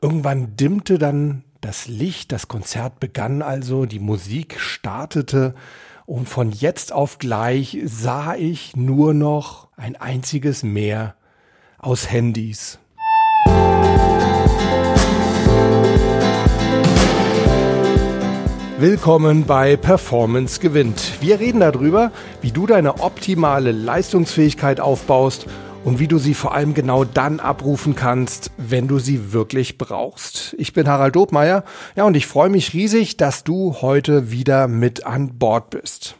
Irgendwann dimmte dann das Licht, das Konzert begann also, die Musik startete und von jetzt auf gleich sah ich nur noch ein einziges Meer aus Handys. Willkommen bei Performance gewinnt. Wir reden darüber, wie du deine optimale Leistungsfähigkeit aufbaust und wie du sie vor allem genau dann abrufen kannst, wenn du sie wirklich brauchst. Ich bin Harald Dobmeier, ja, und ich freue mich riesig, dass du heute wieder mit an Bord bist.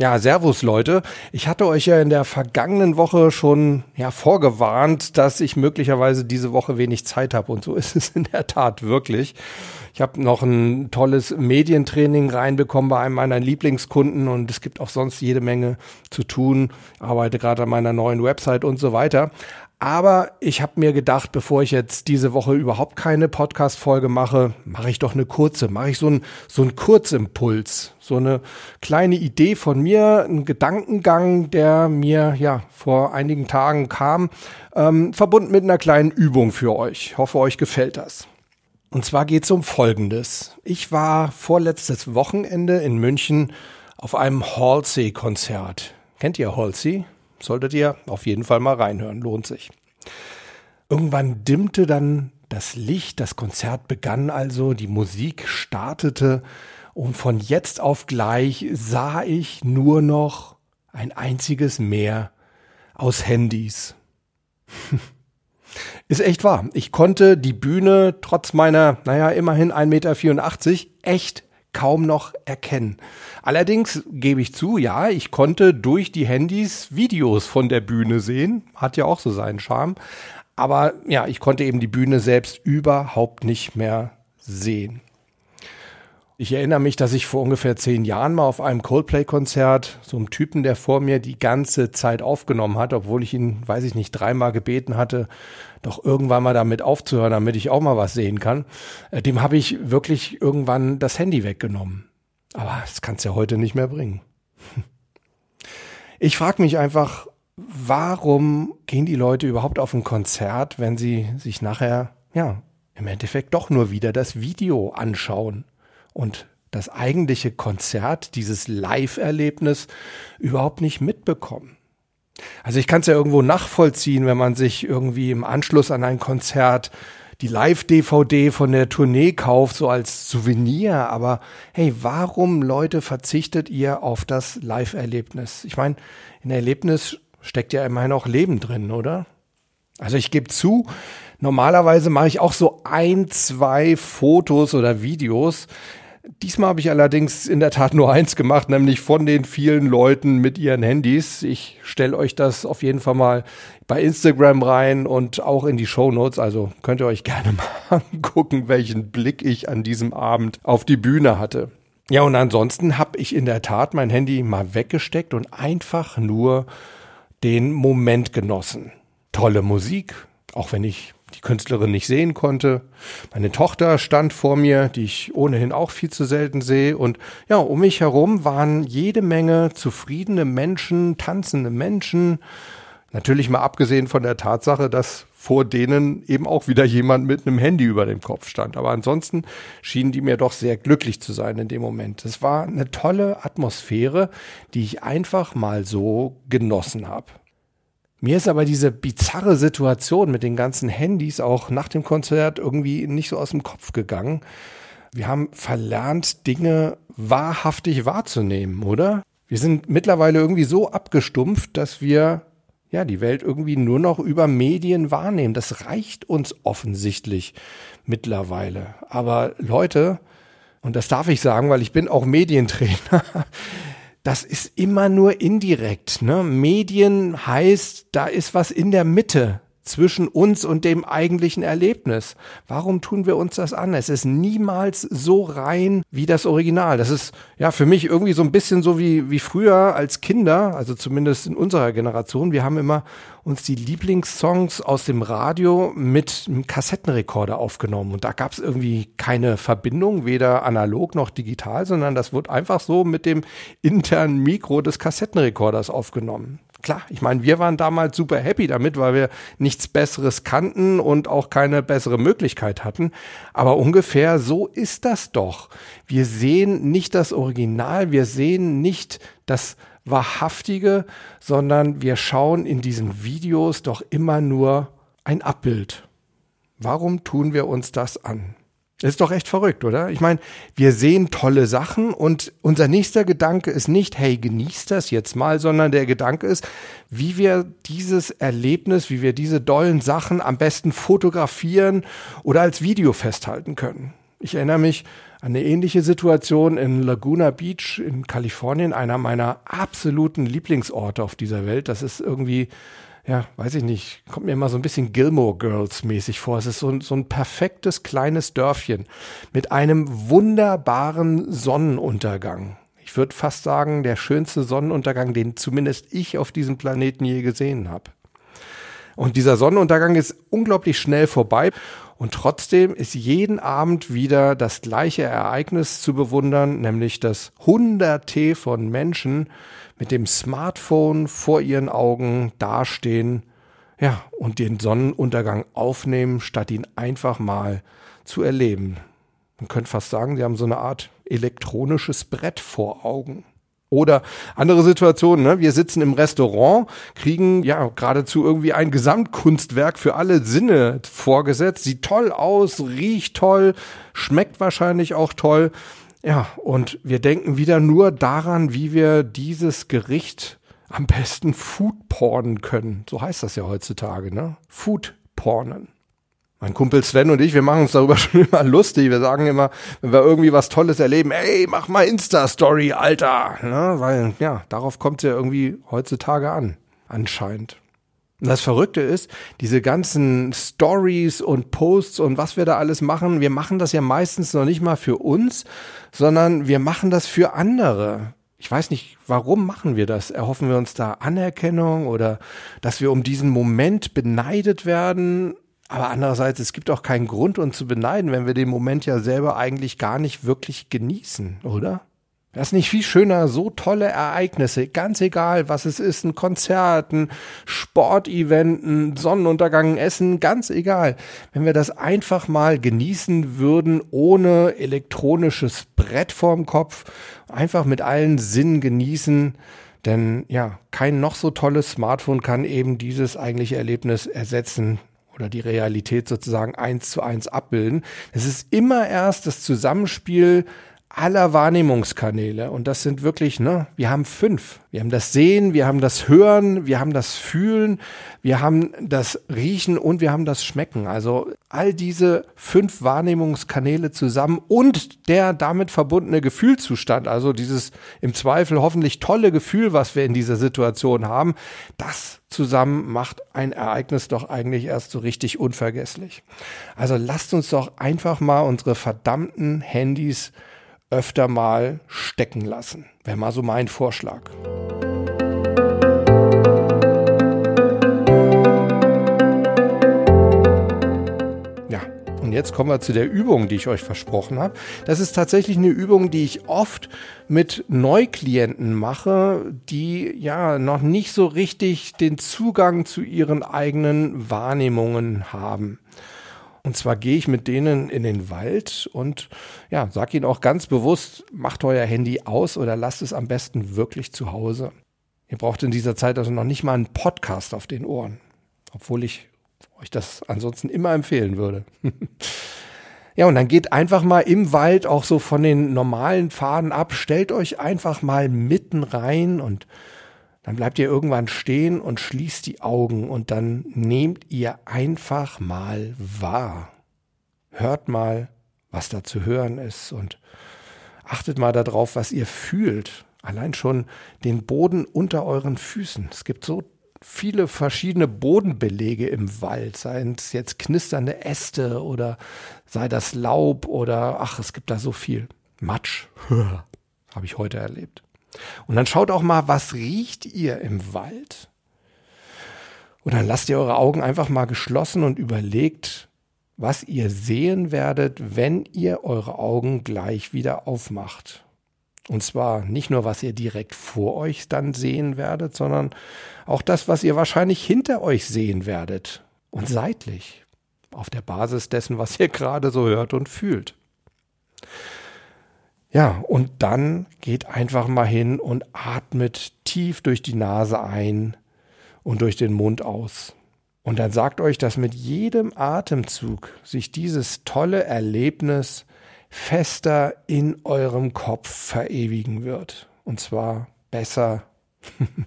Ja, Servus Leute. Ich hatte euch ja in der vergangenen Woche schon ja vorgewarnt, dass ich möglicherweise diese Woche wenig Zeit habe und so ist es in der Tat wirklich. Ich habe noch ein tolles Medientraining reinbekommen bei einem meiner Lieblingskunden und es gibt auch sonst jede Menge zu tun. Ich arbeite gerade an meiner neuen Website und so weiter. Aber ich habe mir gedacht, bevor ich jetzt diese Woche überhaupt keine Podcast-Folge mache, mache ich doch eine kurze, mache ich so einen so einen Kurzimpuls, so eine kleine Idee von mir, ein Gedankengang, der mir ja vor einigen Tagen kam, ähm, verbunden mit einer kleinen Übung für euch. Ich hoffe, euch gefällt das. Und zwar geht es um Folgendes. Ich war vorletztes Wochenende in München auf einem Halsey-Konzert. Kennt ihr Halsey? Solltet ihr auf jeden Fall mal reinhören, lohnt sich. Irgendwann dimmte dann das Licht, das Konzert begann also, die Musik startete und von jetzt auf gleich sah ich nur noch ein einziges Meer aus Handys. Ist echt wahr. Ich konnte die Bühne trotz meiner, naja, immerhin 1,84 Meter echt kaum noch erkennen. Allerdings gebe ich zu, ja, ich konnte durch die Handys Videos von der Bühne sehen. Hat ja auch so seinen Charme. Aber ja, ich konnte eben die Bühne selbst überhaupt nicht mehr sehen. Ich erinnere mich, dass ich vor ungefähr zehn Jahren mal auf einem Coldplay-Konzert so einem Typen, der vor mir die ganze Zeit aufgenommen hat, obwohl ich ihn, weiß ich nicht, dreimal gebeten hatte, doch irgendwann mal damit aufzuhören, damit ich auch mal was sehen kann. Äh, dem habe ich wirklich irgendwann das Handy weggenommen. Aber das kannst du ja heute nicht mehr bringen. Ich frage mich einfach, warum gehen die Leute überhaupt auf ein Konzert, wenn sie sich nachher, ja, im Endeffekt doch nur wieder das Video anschauen? Und das eigentliche Konzert, dieses Live-Erlebnis überhaupt nicht mitbekommen. Also ich kann es ja irgendwo nachvollziehen, wenn man sich irgendwie im Anschluss an ein Konzert die Live-DVD von der Tournee kauft, so als Souvenir. Aber hey, warum, Leute, verzichtet ihr auf das Live-Erlebnis? Ich meine, in Erlebnis steckt ja immerhin auch Leben drin, oder? Also ich gebe zu, normalerweise mache ich auch so ein, zwei Fotos oder Videos, Diesmal habe ich allerdings in der Tat nur eins gemacht, nämlich von den vielen Leuten mit ihren Handys. Ich stelle euch das auf jeden Fall mal bei Instagram rein und auch in die Show Notes. Also könnt ihr euch gerne mal angucken, welchen Blick ich an diesem Abend auf die Bühne hatte. Ja, und ansonsten habe ich in der Tat mein Handy mal weggesteckt und einfach nur den Moment genossen. Tolle Musik, auch wenn ich die Künstlerin nicht sehen konnte. Meine Tochter stand vor mir, die ich ohnehin auch viel zu selten sehe. Und ja, um mich herum waren jede Menge zufriedene Menschen, tanzende Menschen. Natürlich mal abgesehen von der Tatsache, dass vor denen eben auch wieder jemand mit einem Handy über dem Kopf stand. Aber ansonsten schienen die mir doch sehr glücklich zu sein in dem Moment. Es war eine tolle Atmosphäre, die ich einfach mal so genossen habe. Mir ist aber diese bizarre Situation mit den ganzen Handys auch nach dem Konzert irgendwie nicht so aus dem Kopf gegangen. Wir haben verlernt, Dinge wahrhaftig wahrzunehmen, oder? Wir sind mittlerweile irgendwie so abgestumpft, dass wir ja die Welt irgendwie nur noch über Medien wahrnehmen. Das reicht uns offensichtlich mittlerweile. Aber Leute, und das darf ich sagen, weil ich bin auch Medientrainer, das ist immer nur indirekt. Ne? Medien heißt, da ist was in der Mitte zwischen uns und dem eigentlichen Erlebnis. Warum tun wir uns das an? Es ist niemals so rein wie das Original. Das ist ja für mich irgendwie so ein bisschen so wie, wie früher als Kinder, also zumindest in unserer Generation. Wir haben immer uns die Lieblingssongs aus dem Radio mit einem Kassettenrekorder aufgenommen. Und da gab es irgendwie keine Verbindung, weder analog noch digital, sondern das wurde einfach so mit dem internen Mikro des Kassettenrekorders aufgenommen. Klar, ich meine, wir waren damals super happy damit, weil wir nichts Besseres kannten und auch keine bessere Möglichkeit hatten. Aber ungefähr so ist das doch. Wir sehen nicht das Original, wir sehen nicht das Wahrhaftige, sondern wir schauen in diesen Videos doch immer nur ein Abbild. Warum tun wir uns das an? Ist doch echt verrückt, oder? Ich meine, wir sehen tolle Sachen und unser nächster Gedanke ist nicht, hey, genießt das jetzt mal, sondern der Gedanke ist, wie wir dieses Erlebnis, wie wir diese dollen Sachen am besten fotografieren oder als Video festhalten können. Ich erinnere mich an eine ähnliche Situation in Laguna Beach in Kalifornien, einer meiner absoluten Lieblingsorte auf dieser Welt. Das ist irgendwie ja, weiß ich nicht, kommt mir immer so ein bisschen Gilmore Girls mäßig vor. Es ist so, so ein perfektes kleines Dörfchen mit einem wunderbaren Sonnenuntergang. Ich würde fast sagen, der schönste Sonnenuntergang, den zumindest ich auf diesem Planeten je gesehen habe. Und dieser Sonnenuntergang ist unglaublich schnell vorbei. Und trotzdem ist jeden Abend wieder das gleiche Ereignis zu bewundern, nämlich dass Hunderte von Menschen mit dem Smartphone vor ihren Augen dastehen, ja, und den Sonnenuntergang aufnehmen, statt ihn einfach mal zu erleben. Man könnte fast sagen, sie haben so eine Art elektronisches Brett vor Augen. Oder andere Situationen, ne? wir sitzen im Restaurant, kriegen ja geradezu irgendwie ein Gesamtkunstwerk für alle Sinne vorgesetzt, sieht toll aus, riecht toll, schmeckt wahrscheinlich auch toll. Ja, und wir denken wieder nur daran, wie wir dieses Gericht am besten foodpornen können. So heißt das ja heutzutage, ne? Foodpornen. Mein Kumpel Sven und ich, wir machen uns darüber schon immer lustig. Wir sagen immer, wenn wir irgendwie was Tolles erleben, ey, mach mal Insta-Story, Alter. Ne? Weil, ja, darauf kommt es ja irgendwie heutzutage an, anscheinend. Und das Verrückte ist, diese ganzen Stories und Posts und was wir da alles machen, wir machen das ja meistens noch nicht mal für uns, sondern wir machen das für andere. Ich weiß nicht, warum machen wir das? Erhoffen wir uns da Anerkennung oder dass wir um diesen Moment beneidet werden? Aber andererseits, es gibt auch keinen Grund, uns zu beneiden, wenn wir den Moment ja selber eigentlich gar nicht wirklich genießen, oder? Das ist nicht viel schöner, so tolle Ereignisse, ganz egal, was es ist, ein Konzert, ein Sportevent, ein Sonnenuntergang, Essen, ganz egal. Wenn wir das einfach mal genießen würden, ohne elektronisches Brett vorm Kopf, einfach mit allen Sinnen genießen, denn ja, kein noch so tolles Smartphone kann eben dieses eigentliche Erlebnis ersetzen, oder die Realität sozusagen eins zu eins abbilden. Es ist immer erst das Zusammenspiel aller Wahrnehmungskanäle. Und das sind wirklich, ne, wir haben fünf. Wir haben das Sehen, wir haben das Hören, wir haben das Fühlen, wir haben das Riechen und wir haben das Schmecken. Also all diese fünf Wahrnehmungskanäle zusammen und der damit verbundene Gefühlzustand, also dieses im Zweifel hoffentlich tolle Gefühl, was wir in dieser Situation haben, das zusammen macht ein Ereignis doch eigentlich erst so richtig unvergesslich. Also lasst uns doch einfach mal unsere verdammten Handys öfter mal stecken lassen. Wäre mal so mein Vorschlag. Ja, und jetzt kommen wir zu der Übung, die ich euch versprochen habe. Das ist tatsächlich eine Übung, die ich oft mit Neuklienten mache, die ja noch nicht so richtig den Zugang zu ihren eigenen Wahrnehmungen haben. Und zwar gehe ich mit denen in den Wald und ja, sag ihnen auch ganz bewusst, macht euer Handy aus oder lasst es am besten wirklich zu Hause. Ihr braucht in dieser Zeit also noch nicht mal einen Podcast auf den Ohren, obwohl ich euch das ansonsten immer empfehlen würde. ja, und dann geht einfach mal im Wald auch so von den normalen Pfaden ab, stellt euch einfach mal mitten rein und dann bleibt ihr irgendwann stehen und schließt die Augen und dann nehmt ihr einfach mal wahr. Hört mal, was da zu hören ist und achtet mal darauf, was ihr fühlt. Allein schon den Boden unter euren Füßen. Es gibt so viele verschiedene Bodenbelege im Wald, seien es jetzt knisternde Äste oder sei das Laub oder ach, es gibt da so viel. Matsch, habe ich heute erlebt. Und dann schaut auch mal, was riecht ihr im Wald? Und dann lasst ihr eure Augen einfach mal geschlossen und überlegt, was ihr sehen werdet, wenn ihr eure Augen gleich wieder aufmacht. Und zwar nicht nur, was ihr direkt vor euch dann sehen werdet, sondern auch das, was ihr wahrscheinlich hinter euch sehen werdet und seitlich, auf der Basis dessen, was ihr gerade so hört und fühlt. Ja, und dann geht einfach mal hin und atmet tief durch die Nase ein und durch den Mund aus. Und dann sagt euch, dass mit jedem Atemzug sich dieses tolle Erlebnis fester in eurem Kopf verewigen wird. Und zwar besser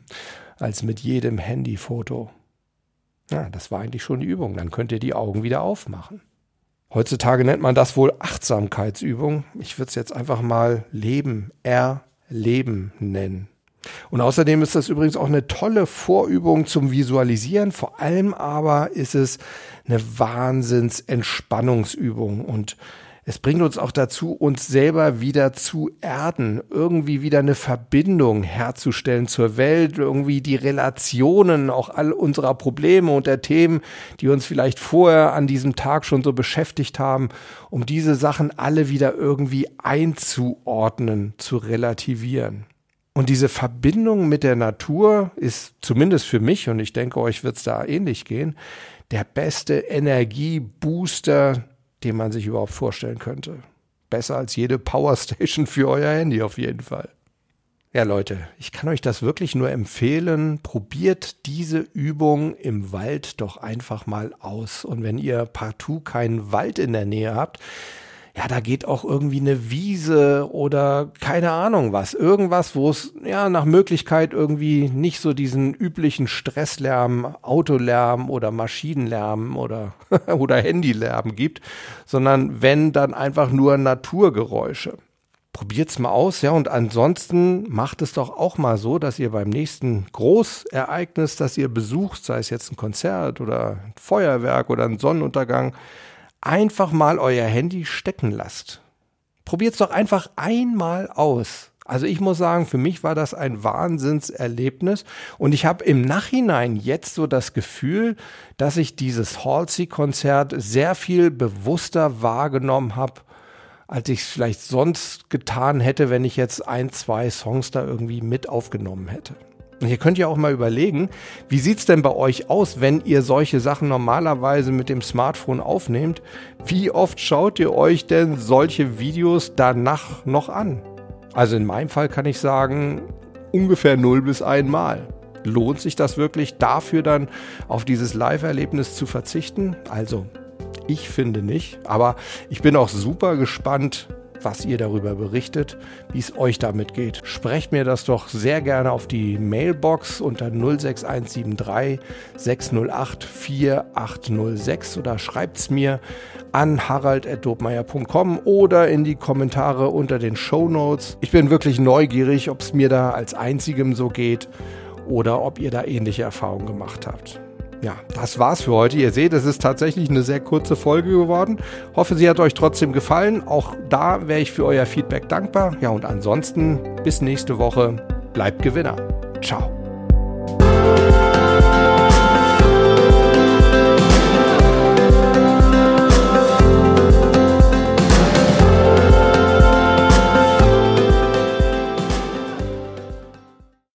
als mit jedem Handyfoto. Ja, das war eigentlich schon die Übung. Dann könnt ihr die Augen wieder aufmachen. Heutzutage nennt man das wohl Achtsamkeitsübung. Ich würde es jetzt einfach mal Leben, Erleben nennen. Und außerdem ist das übrigens auch eine tolle Vorübung zum Visualisieren. Vor allem aber ist es eine Wahnsinns-Entspannungsübung und es bringt uns auch dazu, uns selber wieder zu erden, irgendwie wieder eine Verbindung herzustellen zur Welt, irgendwie die Relationen, auch all unserer Probleme und der Themen, die uns vielleicht vorher an diesem Tag schon so beschäftigt haben, um diese Sachen alle wieder irgendwie einzuordnen, zu relativieren. Und diese Verbindung mit der Natur ist zumindest für mich, und ich denke, euch wird es da ähnlich gehen, der beste Energiebooster, den man sich überhaupt vorstellen könnte. Besser als jede Powerstation für euer Handy auf jeden Fall. Ja, Leute, ich kann euch das wirklich nur empfehlen. Probiert diese Übung im Wald doch einfach mal aus. Und wenn ihr partout keinen Wald in der Nähe habt, ja, da geht auch irgendwie eine Wiese oder keine Ahnung was. Irgendwas, wo es ja nach Möglichkeit irgendwie nicht so diesen üblichen Stresslärm, Autolärm oder Maschinenlärm oder, oder Handylärm gibt, sondern wenn dann einfach nur Naturgeräusche. Probiert's mal aus, ja, und ansonsten macht es doch auch mal so, dass ihr beim nächsten Großereignis, das ihr besucht, sei es jetzt ein Konzert oder ein Feuerwerk oder ein Sonnenuntergang, einfach mal euer Handy stecken lasst. Probiert's doch einfach einmal aus. Also ich muss sagen, für mich war das ein Wahnsinnserlebnis und ich habe im Nachhinein jetzt so das Gefühl, dass ich dieses Halsey-Konzert sehr viel bewusster wahrgenommen habe, als ich es vielleicht sonst getan hätte, wenn ich jetzt ein, zwei Songs da irgendwie mit aufgenommen hätte. Und ihr könnt ja auch mal überlegen, wie sieht's denn bei euch aus, wenn ihr solche Sachen normalerweise mit dem Smartphone aufnehmt? Wie oft schaut ihr euch denn solche Videos danach noch an? Also in meinem Fall kann ich sagen, ungefähr null bis einmal. Lohnt sich das wirklich dafür dann auf dieses Live-Erlebnis zu verzichten? Also, ich finde nicht, aber ich bin auch super gespannt, was ihr darüber berichtet, wie es euch damit geht. Sprecht mir das doch sehr gerne auf die Mailbox unter 06173 608 4806 oder schreibt es mir an harald.dobmeier.com oder in die Kommentare unter den Show Notes. Ich bin wirklich neugierig, ob es mir da als einzigem so geht oder ob ihr da ähnliche Erfahrungen gemacht habt. Ja, das war's für heute. Ihr seht, es ist tatsächlich eine sehr kurze Folge geworden. Hoffe, sie hat euch trotzdem gefallen. Auch da wäre ich für euer Feedback dankbar. Ja, und ansonsten bis nächste Woche. Bleibt Gewinner. Ciao.